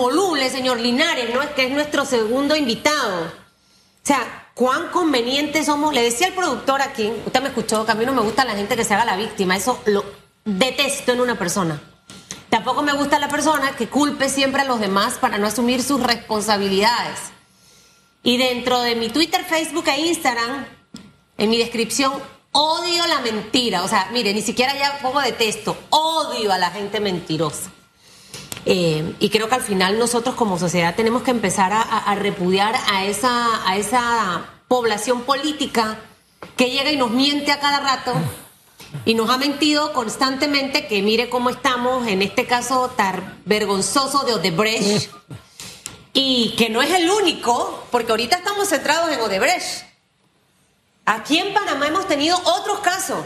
voluble, señor Linares, ¿no? Es que es nuestro segundo invitado. O sea, cuán convenientes somos. Le decía al productor aquí, usted me escuchó, que a mí no me gusta la gente que se haga la víctima. Eso lo detesto en una persona. Tampoco me gusta la persona que culpe siempre a los demás para no asumir sus responsabilidades. Y dentro de mi Twitter, Facebook e Instagram, en mi descripción, odio la mentira. O sea, mire, ni siquiera ya pongo de texto, odio a la gente mentirosa. Eh, y creo que al final nosotros como sociedad tenemos que empezar a, repudiar a esa, a esa población política que llega y nos miente a cada rato y nos ha mentido constantemente que mire cómo estamos, en este caso tan vergonzoso de Odebrecht, y que no es el único, porque ahorita estamos centrados en Odebrecht. Aquí en Panamá hemos tenido otros casos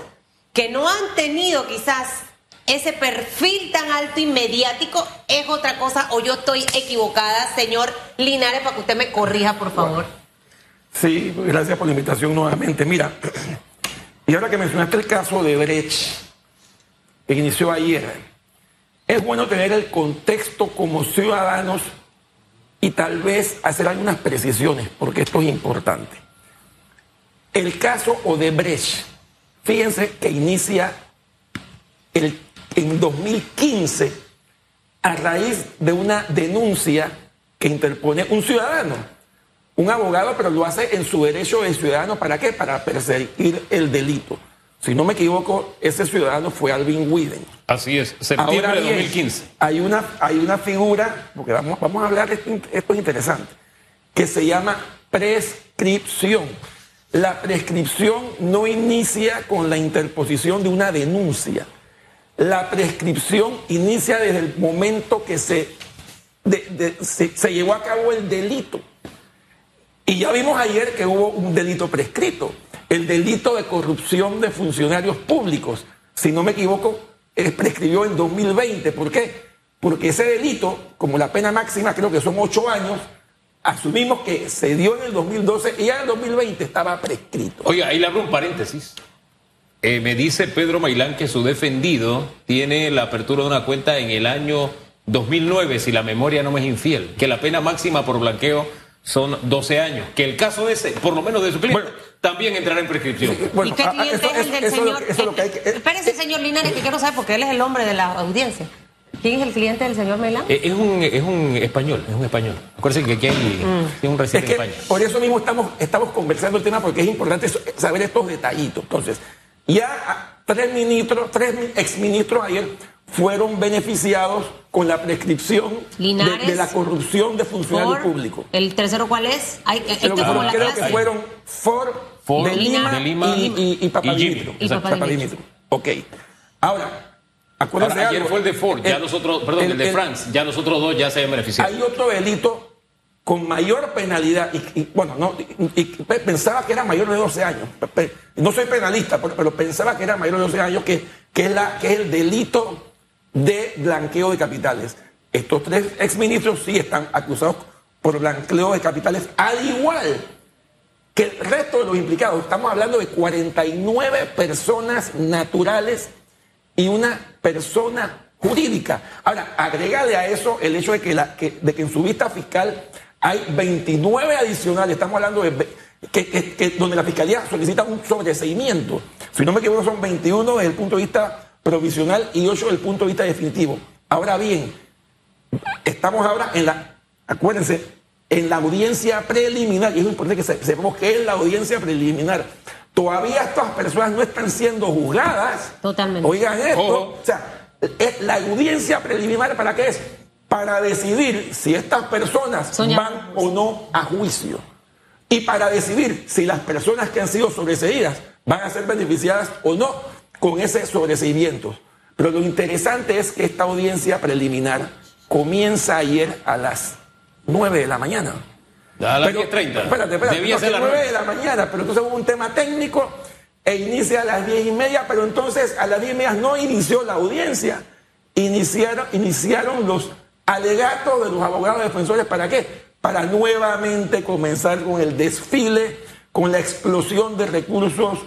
que no han tenido quizás ese perfil tan alto y mediático, es otra cosa o yo estoy equivocada, señor Linares, para que usted me corrija, por favor. Sí, gracias por la invitación nuevamente. Mira, y ahora que mencionaste el caso de Brecht, que inició ayer, es bueno tener el contexto como ciudadanos y tal vez hacer algunas precisiones, porque esto es importante. El caso Odebrecht, fíjense que inicia el, en 2015 a raíz de una denuncia que interpone un ciudadano un abogado, pero lo hace en su derecho de ciudadano. ¿Para qué? Para perseguir el delito. Si no me equivoco, ese ciudadano fue Alvin Widen. Así es, septiembre de 2015. Hay una, hay una figura, porque vamos, vamos a hablar, esto, esto es interesante, que se llama prescripción. La prescripción no inicia con la interposición de una denuncia. La prescripción inicia desde el momento que se, se, llevó a cabo el delito. Y ya vimos ayer que hubo un delito prescrito, el delito de corrupción de funcionarios públicos. Si no me equivoco, prescribió en 2020. ¿Por qué? Porque ese delito, como la pena máxima creo que son ocho años, asumimos que se dio en el 2012 y ya en el 2020 estaba prescrito. Oiga, ahí le abro un paréntesis. Eh, me dice Pedro Mailán que su defendido tiene la apertura de una cuenta en el año 2009, si la memoria no me es infiel, que la pena máxima por blanqueo son 12 años. Que el caso ese, por lo menos de su cliente, también entrará en prescripción. ¿Y qué cliente es el del señor? Espérese, señor Linares, que quiero saber porque él es el hombre de la audiencia. ¿Quién es el cliente del señor Melán? Eh, es, un, es un español, es un español. Acuérdense que aquí hay, mm. un residente en España. Por eso mismo estamos, estamos conversando el tema porque es importante saber estos detallitos. Entonces, ya tres ministros, tres exministros ayer fueron beneficiados con la prescripción de, la corrupción de funcionarios públicos. ¿El tercero cuál es? Hay, creo, que, fueron Ford, de, Lima, y, y, y, Ok. Ahora, acuérdense Ahora, ayer fue el de Ford, ya nosotros, perdón, el, de France, ya nosotros dos ya se han beneficiado. Hay otro delito con mayor penalidad, y, bueno, no, pensaba que era mayor de 12 años. No soy penalista, pero, pensaba que era mayor de 12 años, que, que, es, la, que es el delito de blanqueo de capitales. Estos tres exministros sí están acusados por blanqueo de capitales, al igual que el resto de los implicados. Estamos hablando de 49 personas naturales y una persona jurídica. Ahora, agregale a eso el hecho de que, de que en su vista fiscal hay 29 adicionales, estamos hablando de que, donde la fiscalía solicita un sobreseimiento. Si no me equivoco, son 21 desde el punto de vista provisional y ocho del punto de vista definitivo. Ahora bien, estamos ahora en la, acuérdense, en la audiencia preliminar, y es importante que sepamos que es la audiencia preliminar. Todavía estas personas no están siendo juzgadas. Totalmente. Oigan esto. O sea, la audiencia preliminar para qué es? Para decidir si estas personas van o no a juicio. Y para decidir si las personas que han sido sobreseídas van a ser beneficiadas o no con ese sobreseimiento. Pero lo interesante es que esta audiencia preliminar comienza ayer a las 9 de la mañana. A las 10.30. Espérate, espérate. Debía ser a las 9 de la mañana, pero entonces hubo un tema técnico e inicia a las 10 y media, pero entonces a las 10 y media no inició la audiencia. Iniciaron, iniciaron los alegatos de los abogados defensores. ¿Para qué? Para nuevamente comenzar con el desfile, con la explosión de recursos,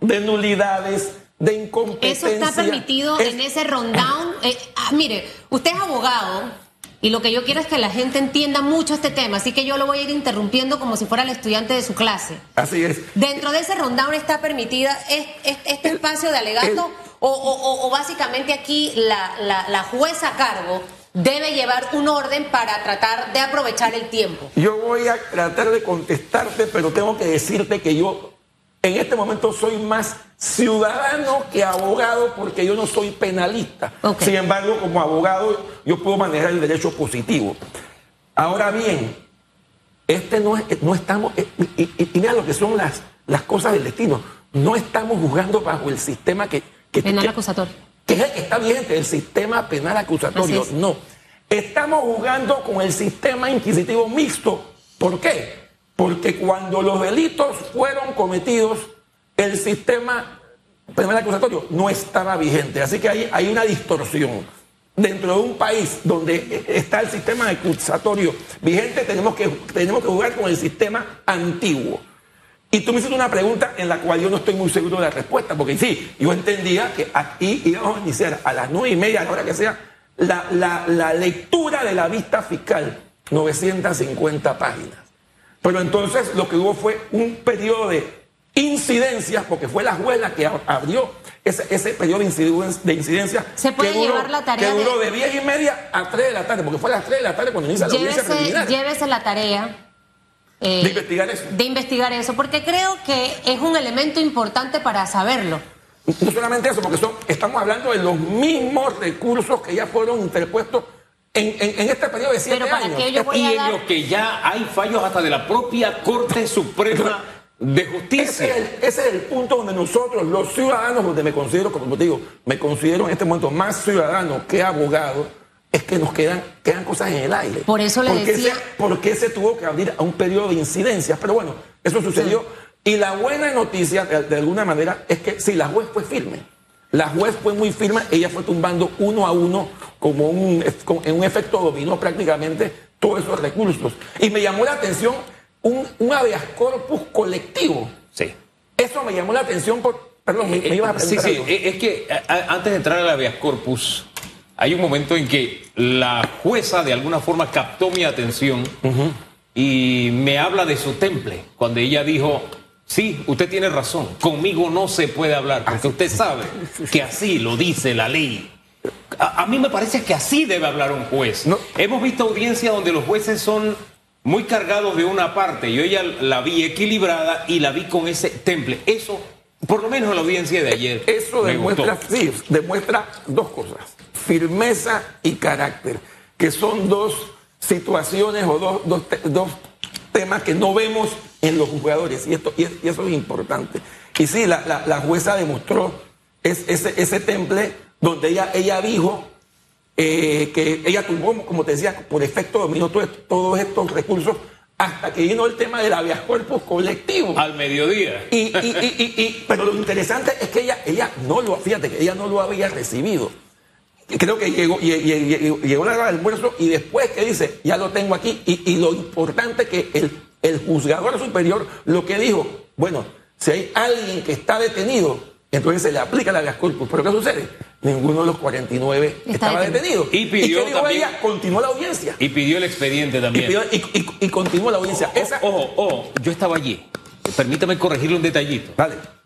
de nulidades, de incompetencia. Eso está permitido en ese rundown. Eh, ah, mire, usted es abogado Y lo que yo quiero es que la gente entienda mucho este tema, así que yo lo voy a ir interrumpiendo como si fuera el estudiante de su clase. Así es. Dentro de ese rundown está permitida es- es- este El- espacio de alegato o- o- o básicamente aquí la, la- la jueza a cargo debe llevar un orden para tratar de aprovechar el tiempo. Yo voy a tratar de contestarte, pero tengo que decirte que yo en este momento soy más ciudadano que abogado porque yo no soy penalista. Sin embargo, como abogado yo puedo manejar el derecho positivo. Ahora bien, este no, es, no estamos, y, y- y mira lo que son las, las cosas del destino, no estamos juzgando bajo el sistema que, que, Penal acusatorio. Que es el que está vigente, el sistema penal acusatorio. Es. No. Estamos jugando con el sistema inquisitivo mixto. ¿Por qué? Porque cuando los delitos fueron cometidos, el sistema penal acusatorio no estaba vigente. Así que hay, hay una distorsión. Dentro de un país donde está el sistema acusatorio vigente, tenemos que, tenemos que jugar con el sistema antiguo. Y tú me hiciste una pregunta en la cual yo no estoy muy seguro de la respuesta, porque sí, yo entendía que aquí íbamos a iniciar a las nueve y media, a la hora que sea, la, la- la lectura de la vista fiscal, 950 páginas. Pero entonces lo que hubo fue un periodo de incidencias, porque fue la juez la que ab- abrió ese, ese periodo de inciden- de incidencias. Se puede que duró- llevar la tarea Que duró de- de 10 y media a 3 de la tarde, porque fue a las 3 de la tarde cuando inicia la audiencia Llévese, preliminar. llévese la tarea. Eh, De investigar eso. de investigar eso, porque creo que es un elemento importante para saberlo. No solamente eso, porque son, estamos hablando de los mismos recursos que ya fueron interpuestos en, en- en este periodo de siete Pero para años. que yo voy Y a en dar... los que ya hay fallos hasta de la propia Corte Suprema de Ese Justicia. es, el, ese es el punto donde nosotros, los ciudadanos, donde me considero, como te digo, me considero en este momento más ciudadano que abogado, es que nos quedan, quedan cosas en el aire. Por eso le ¿Por qué decía- Se, ¿Por qué se tuvo que abrir a un periodo de incidencias? Pero bueno, eso sucedió. Y la buena noticia, de, de alguna manera, es que sí, la juez fue firme. La juez fue muy firme, ella fue tumbando uno a uno, como un, como en un efecto dominó prácticamente todos esos recursos. Y me llamó la atención un, un habeas corpus colectivo. Sí. Eso me llamó la atención por. Perdón, me, me ibas a Sí, preguntar sí, algo. eh, es que a- antes de entrar a la habeas corpus, hay un momento en que la jueza de alguna forma captó mi atención y me habla de su temple, cuando ella dijo, sí, usted tiene razón, conmigo no se puede hablar, porque usted sabe que así lo dice la ley. A, a mí me parece que así debe hablar un juez. No. Hemos visto audiencias donde los jueces son muy cargados de una parte. Yo ella la vi equilibrada y la vi con ese temple. Eso, por lo menos en la audiencia de ayer. Eso demuestra, sí, demuestra dos cosas: firmeza y carácter, que son dos situaciones o dos, dos, dos temas que no vemos en los jugadores, y, esto, y, es- y eso es importante. Y sí, la, la- la jueza demostró es- ese, ese temple donde ella, ella dijo eh, que ella tumbó, como te decía, por efecto dominó todo- todos estos recursos hasta que vino el tema del habeas corpus colectivo. Al mediodía. Y, y- y- y- y- pero lo interesante es que ella, ella no lo, fíjate que ella no lo había recibido. Y Creo que llegó, y- y- y- llegó la hora del almuerzo y después que dice, ya lo tengo aquí. Y, y lo importante que el, el juzgador superior lo que dijo, bueno, si hay alguien que está detenido, entonces se le aplica la habeas corpus. Pero ¿qué sucede? Ninguno de los 49 Está estaba detenido. detenido. Y pidió qué dijo también- ella? Continuó la audiencia. Y pidió el expediente Y, también. pidió- y- y- y continuó la audiencia. Esa, Ojo, ojo, yo estaba allí. Permítame corregirle un detallito.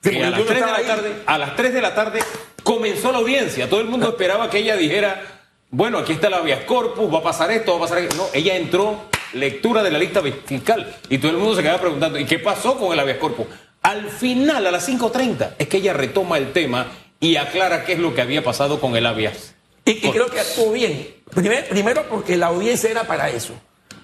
Sí, a, las no 3 de la tarde, a las 3 de la tarde comenzó la audiencia. Todo el mundo esperaba que ella dijera, bueno, aquí está la habeas corpus, va a pasar esto, va a pasar esto. No, ella entró, lectura de la lista fiscal. Y todo el mundo se quedaba preguntando, ¿y qué pasó con el habeas corpus? Al final, a las 5.30, es que ella retoma el tema y aclara qué es lo que había pasado con el habeas. Y, y creo que actuó bien. Primer- primero porque la audiencia era para eso.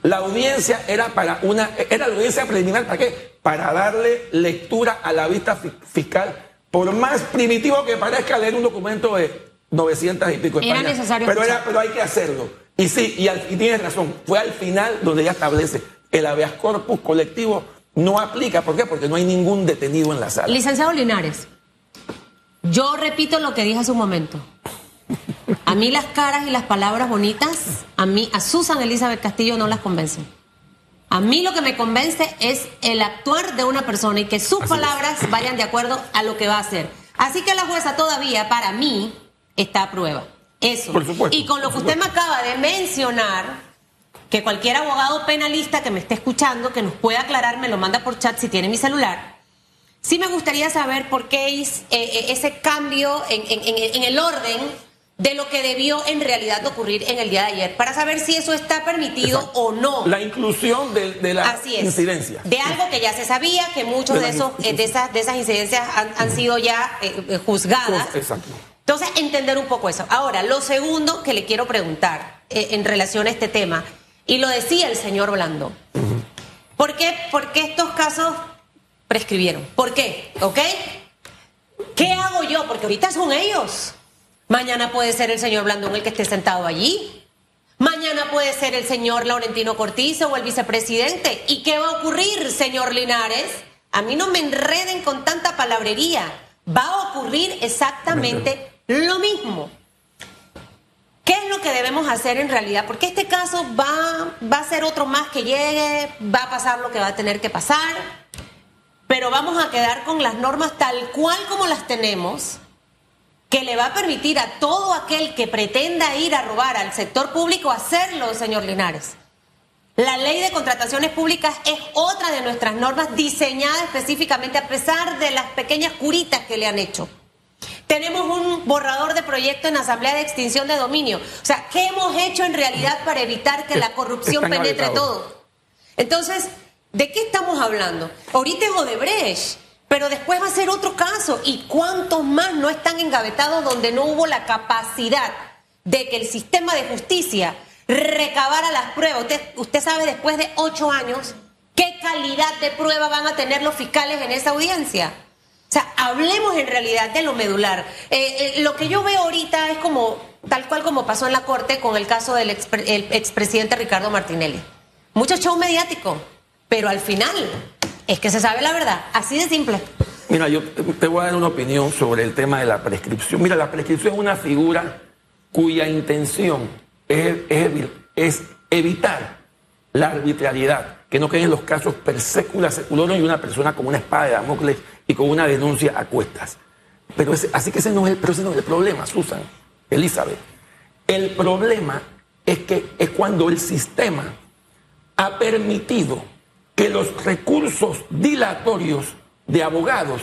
La audiencia era para una, era la audiencia preliminar, ¿para qué? Para darle lectura a la vista fi- fiscal, por más primitivo que parezca leer un documento de 900 y pico Era necesario pero, era, pero hay que hacerlo. Y sí, y, al- y tienes razón, fue al final donde ella establece el habeas corpus colectivo no aplica. ¿Por qué? Porque no hay ningún detenido en la sala. Licenciado Linares, yo repito lo que dije hace un momento. A mí las caras y las palabras bonitas, a mí, a Susan Elizabeth Castillo no las convencen. A mí lo que me convence es el actuar de una persona y que sus palabras vayan de acuerdo a lo que va a hacer. Así que la jueza todavía, para mí, está a prueba. Eso. Por supuesto, y con lo que usted me acaba de mencionar, que cualquier abogado penalista que me esté escuchando, que nos pueda aclarar, me lo manda por chat si tiene mi celular. Sí me gustaría saber por qué es, eh, eh, ese cambio en, en- en- en el orden de lo que debió en realidad ocurrir en el día de ayer, para saber si eso está permitido Exacto. o no. La inclusión de, de la Así es. incidencia. De algo que ya se sabía, que muchos De esos, eh, de, esas, de esas incidencias han, han sido ya eh, eh, juzgadas. Exacto. Entonces, entender un poco eso. Ahora, lo segundo que le quiero preguntar eh, en relación a este tema, y lo decía el señor Blando, ¿por, qué, por qué estos casos prescribieron? ¿Por qué? ¿Ok? ¿Qué hago yo? Porque ahorita son ellos. Mañana puede ser el señor Blandón el que esté sentado allí. Mañana puede ser el señor Laurentino Cortizo o el vicepresidente. ¿Y qué va a ocurrir, señor Linares? A mí no me enreden con tanta palabrería. Va a ocurrir exactamente lo mismo. ¿Qué es lo que debemos hacer en realidad? Porque este caso va, va a ser otro más que llegue, va a pasar lo que va a tener que pasar, pero vamos a quedar con las normas tal cual como las tenemos, que le va a permitir a todo aquel que pretenda ir a robar al sector público hacerlo, señor Linares. La ley de contrataciones públicas es otra de nuestras normas diseñada específicamente a pesar de las pequeñas curitas que le han hecho. Tenemos un borrador de proyecto en Asamblea de Extinción de Dominio. O sea, ¿qué hemos hecho en realidad para evitar que la corrupción Están penetre todo? Entonces, ¿de qué estamos hablando? Ahorita es Odebrecht, pero después va a ser otro caso. ¿Y cuántos más no están engavetados donde no hubo la capacidad de que el sistema de justicia recabara las pruebas? Usted, sabe después de ocho años qué calidad de prueba van a tener los fiscales en esa audiencia. O sea, hablemos en realidad de lo medular. Eh, eh, lo que yo veo ahorita es como, tal cual como pasó en la Corte con el caso del expre- el expresidente Ricardo Martinelli. Mucho show mediático, pero al final es que se sabe la verdad, así de simple. Mira, yo te voy a dar una opinión sobre el tema de la prescripción. Mira, la prescripción es una figura cuya intención es, es evi- es evitar la arbitrariedad, que no queden los casos per secula seculorum y una persona con una espada de Damocles y con una denuncia a cuestas. Pero así que ese no, es el, pero ese no es el problema, Susan, Elizabeth. El problema es que es cuando el sistema ha permitido que los recursos dilatorios de abogados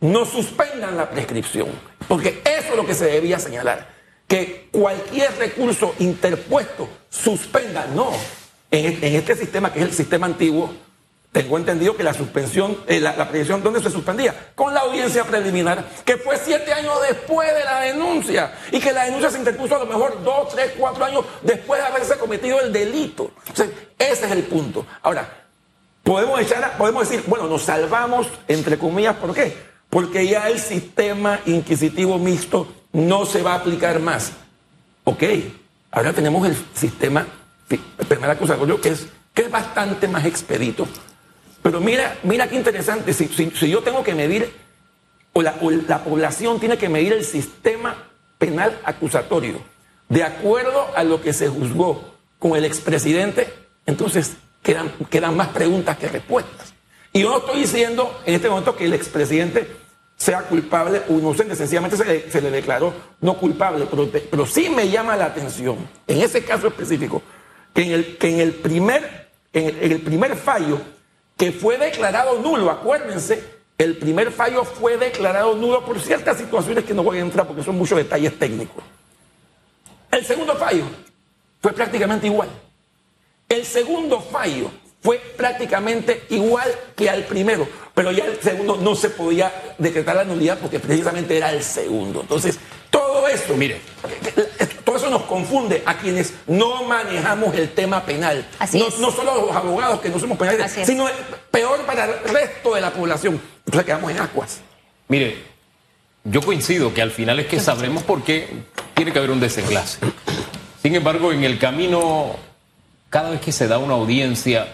no suspendan la prescripción. Porque eso es lo que se debía señalar. Que cualquier recurso interpuesto suspenda. No. En, en este sistema, que es el sistema antiguo, tengo entendido que la suspensión, eh, la, la prescripción, ¿dónde se suspendía? Con la audiencia preliminar, que fue siete años después de la denuncia. Y que la denuncia se interpuso a lo mejor dos, tres, cuatro años después de haberse cometido el delito. Entonces, ese es el punto. Ahora, podemos echar, podemos decir, bueno, nos salvamos, entre comillas, ¿por qué? Porque ya el sistema inquisitivo mixto no se va a aplicar más. Ok, ahora tenemos el sistema penal acusatorio que es, que es bastante más expedito. Pero mira, mira qué interesante, si, si- si yo tengo que medir, o la, o la población tiene que medir el sistema penal acusatorio, de acuerdo a lo que se juzgó con el expresidente, entonces quedan, quedan más preguntas que respuestas. Y yo no estoy diciendo en este momento que el expresidente sea culpable o inocente, sencillamente se le, declaró no culpable, pero, pero sí me llama la atención, en ese caso específico, que en el, que en el, primer, en el primer fallo, que fue declarado nulo, acuérdense, el primer fallo fue declarado nulo por ciertas situaciones que no voy a entrar porque son muchos detalles técnicos. El segundo fallo fue prácticamente igual. El segundo fallo fue prácticamente igual que al primero, pero ya el segundo no se podía decretar la nulidad porque precisamente era el segundo. Entonces, todo eso, Mire. todo eso nos confunde a quienes no manejamos el tema penal. Así no, es. no solo los abogados que no somos penales, Así es. sino peor para el resto de la población. Entonces quedamos en aguas. Mire, yo coincido que al final es que sabremos por qué tiene que haber un desenlace. Sin embargo, en el camino, cada vez que se da una audiencia,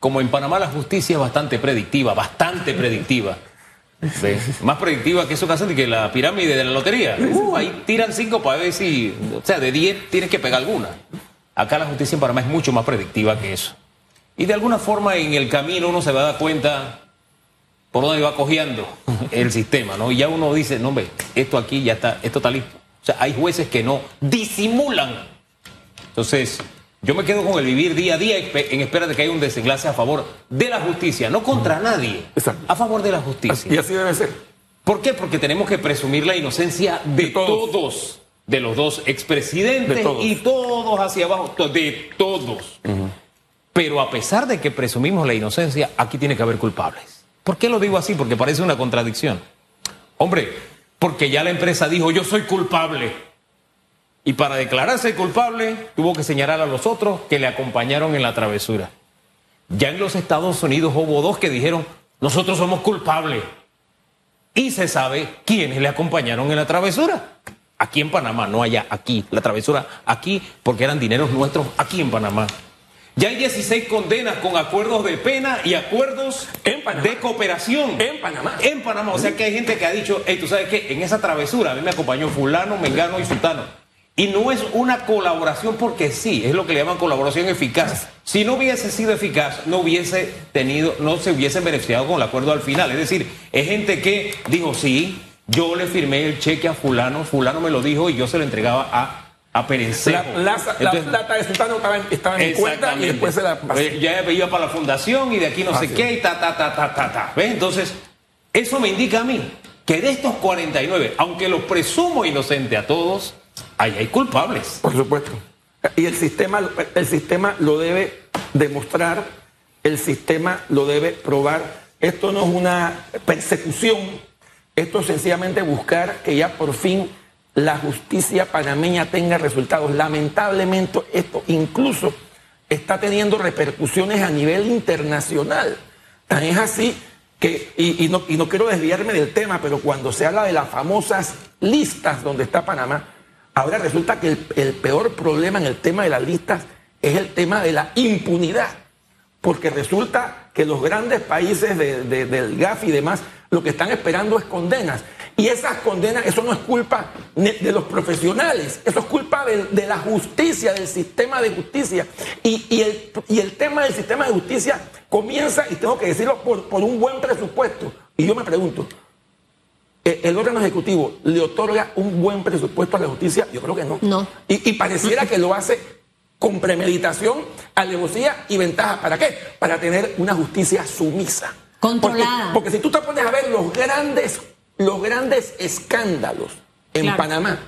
como en Panamá la justicia es bastante predictiva, bastante predictiva. Más predictiva que eso que hacen que la pirámide de la lotería. Uh, ahí tiran cinco para ver si, o sea, de 10 tienes que pegar alguna. Acá la justicia en Panamá es mucho más predictiva que eso. Y de alguna forma en el camino uno se va a dar cuenta por dónde va cogiendo el sistema, ¿no? Y ya uno dice, no, hombre, esto aquí ya está, esto está listo. O sea, hay jueces que no disimulan. Entonces, yo me quedo con el vivir día a día en espera de que haya un desenlace a favor de la justicia, no contra nadie, Exacto. a favor de la justicia. Y así debe ser. ¿Por qué? Porque tenemos que presumir la inocencia de, De todos. todos. de los dos expresidentes todos. y todos hacia abajo, de todos. Pero a pesar de que presumimos la inocencia, aquí tiene que haber culpables. ¿Por qué lo digo así? Porque parece una contradicción. Hombre, porque ya la empresa dijo yo soy culpable. Y para declararse culpable tuvo que señalar a los otros que le acompañaron en la travesura. Ya en los Estados Unidos hubo dos que dijeron nosotros somos culpables. Y se sabe quiénes le acompañaron en la travesura. Aquí en Panamá, no allá, aquí. La travesura aquí, porque eran dineros nuestros aquí en Panamá. Ya hay 16 condenas con acuerdos de pena y acuerdos En de cooperación. En Panamá. En Panamá. O sea que hay gente que ha dicho, hey, tú sabes qué, en esa travesura a mí me acompañó fulano, mengano y sultano. Y no es una colaboración porque sí, es lo que le llaman colaboración eficaz. Si no hubiese sido eficaz, no hubiese tenido, no se hubiesen beneficiado con el acuerdo al final. Es decir, es gente que dijo, sí, yo le firmé el cheque a fulano, fulano me lo dijo y yo se lo entregaba a, a. La, la- la plata de Sultano estaba en, estaba en cuenta y después se la pasé. Ya iba para la fundación y de aquí no sé qué y ta, ta, ta, ta, ta, ta. ¿Ves? Entonces, eso me indica a mí que de estos 49, aunque los presumo inocente a todos, ahí hay culpables. Por supuesto. Y el sistema, el sistema lo debe demostrar, el sistema lo debe probar. Esto no es una persecución, esto es sencillamente buscar que ya por fin la justicia panameña tenga resultados. Lamentablemente esto incluso está teniendo repercusiones a nivel internacional. Tan es así que, y, no, y no quiero desviarme del tema, pero cuando se habla de las famosas listas donde está Panamá, ahora resulta que el, peor problema en el tema de las listas es el tema de la impunidad. Porque resulta que los grandes países de- de- del GAF y demás lo que están esperando es condenas. Y esas condenas, eso no es culpa de los profesionales, eso es culpa de, la justicia, del sistema de justicia. Y, y el, y el tema del sistema de justicia comienza, y tengo que decirlo, por, por un buen presupuesto. Y yo me pregunto, ¿e- ¿el órgano ejecutivo le otorga un buen presupuesto a la justicia? Yo creo que no. No. Y, y pareciera que lo hace con premeditación, alevosía y ventaja. ¿Para qué? Para tener una justicia sumisa. Controlada. Porque, porque si tú te pones a ver los grandes, los grandes escándalos en Claro. Panamá,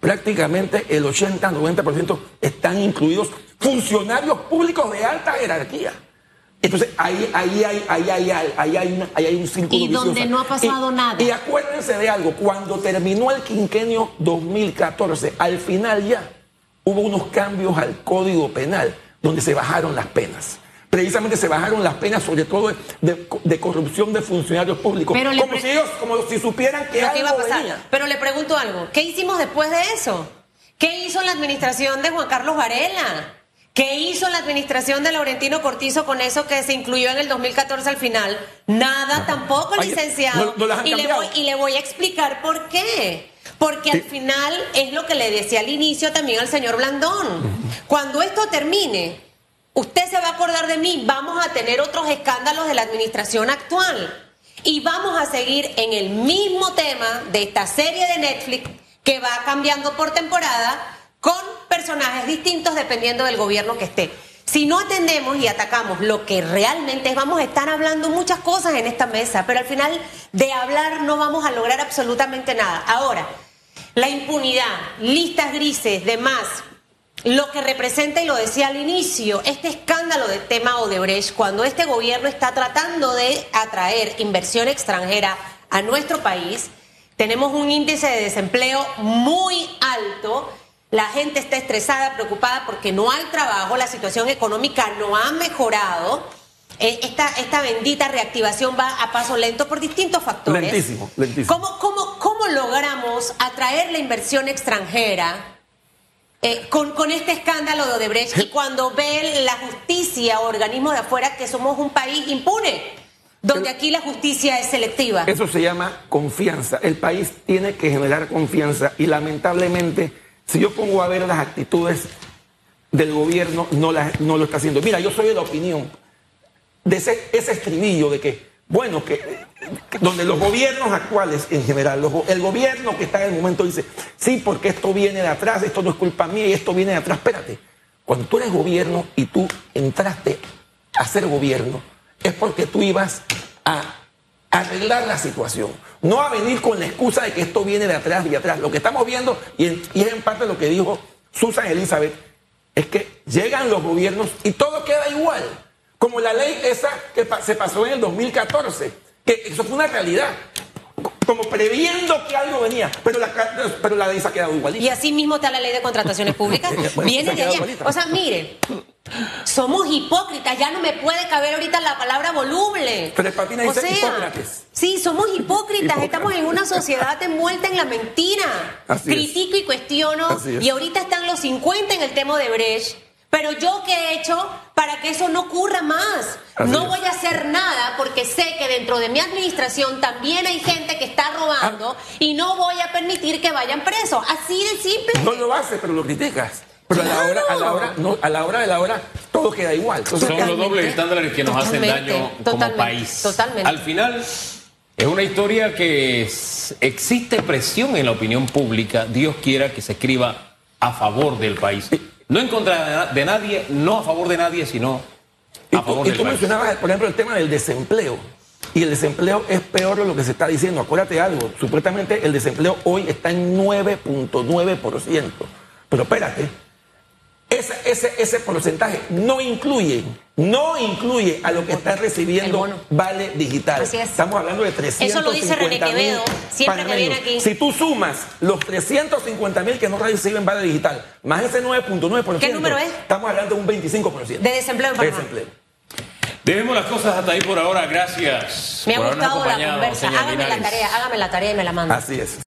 prácticamente el 80-90% están incluidos funcionarios públicos de alta jerarquía. Entonces ahí, ahí, hay, ahí, hay, ahí, hay, una- ahí hay un círculo Y donde vicioso. no ha pasado Y- nada. Y acuérdense de algo, cuando terminó el quinquenio 2014, al final ya hubo unos cambios al Código Penal donde se bajaron las penas. Precisamente se bajaron las penas, sobre todo de, de corrupción de funcionarios públicos. Pero como, si ellos, como si supieran que que iba a algo pasar. venía. Pero le pregunto algo, ¿qué hicimos después de eso? ¿Qué hizo la administración de Juan Carlos Varela? ¿Qué hizo la administración de Laurentino Cortizo con eso que se incluyó en el 2014 al final? Nada tampoco, licenciado. no- no y, le voy, y le voy a explicar por qué. Porque al final es lo que le decía al inicio también al señor Blandón. Cuando esto termine, usted se va a acordar de mí, vamos a tener otros escándalos de la administración actual. Y vamos a seguir en el mismo tema de esta serie de Netflix que va cambiando por temporada con personajes distintos dependiendo del gobierno que esté. Si no atendemos y atacamos lo que realmente es, vamos a estar hablando muchas cosas en esta mesa, pero al final de hablar no vamos a lograr absolutamente nada. Ahora, la impunidad, listas grises, demás, lo que representa, y lo decía al inicio, este escándalo del tema Odebrecht, cuando este gobierno está tratando de atraer inversión extranjera a nuestro país, tenemos un índice de desempleo muy alto, la gente está estresada, preocupada porque no hay trabajo, la situación económica no ha mejorado. Eh, Esta, esta bendita reactivación va a paso lento por distintos factores. Lentísimo, lentísimo. ¿Cómo, cómo, cómo logramos atraer la inversión extranjera eh, con, con este escándalo de Odebrecht y cuando ve la justicia o organismos de afuera que somos un país impune, donde aquí la justicia es selectiva? Eso se llama confianza. El país tiene que generar confianza y lamentablemente, si yo pongo a ver las actitudes del gobierno, no, no lo está haciendo. Mira, yo soy de la opinión de ese, ese estribillo de que Bueno, que, donde los gobiernos actuales en general, el gobierno que está en el momento dice, sí, porque esto viene de atrás, esto no es culpa mía y esto viene de atrás. Espérate, cuando tú eres gobierno y tú entraste a ser gobierno, es porque tú ibas a arreglar la situación, no a venir con la excusa de que esto viene de atrás y de atrás. Lo que estamos viendo, y, y es en parte lo que dijo Susan Elizabeth, es que llegan los gobiernos y todo queda igual. Como la ley esa que se pasó en el 2014, que eso fue una realidad, como previendo que algo venía, pero la, pero la ley se ha quedado igualita. Y así mismo está la ley de contrataciones públicas. Bueno, Viene de allá. O sea, mire, somos hipócritas. Ya no me puede caber ahorita la palabra voluble. Tres Patines o dice sea, hipócrates. Sí, somos hipócritas. Hipócrates. Estamos en una sociedad envuelta en la mentira. Así es. Critico y cuestiono. Es. Y ahorita están los 50 en el tema de Brecht. Pero yo qué he hecho para que eso no ocurra más. Así no es. voy a hacer nada porque sé que dentro de mi administración también hay gente que está robando Ah. y no voy a permitir que vayan presos. Así de simple. No lo hace, pero lo criticas. Pero a la hora, a la hora, no, a la hora de la hora, todo queda igual. Entonces, Son los dobles estándares que nos hacen daño como país. totalmente. Al final, es una historia que es- existe presión en la opinión pública. Dios quiera que se escriba a favor del país. No en contra de na- de nadie, no a favor de nadie, sino Y a tú, favor y del tú país. mencionabas, por ejemplo, el tema del desempleo. Y el desempleo es peor de lo que se está diciendo. Acuérdate algo, supuestamente el desempleo hoy está en 9.9%. Pero espérate, ese, ese, ese porcentaje no incluye, no incluye a lo que está recibiendo. Vale Digital. Así es. Estamos hablando de 350 Eso lo dice René Quevedo, siempre que viene aquí. Si tú sumas los 350 mil que no reciben Vale Digital, más ese 9.9%, ¿Qué número es? estamos hablando de un 25%. De desempleo en De Panamá. desempleo. Dejemos las cosas hasta ahí por ahora. Gracias. Me ha gustado la conversa. Hágame la Linares. tarea, hágame la tarea y me la manda. Así es.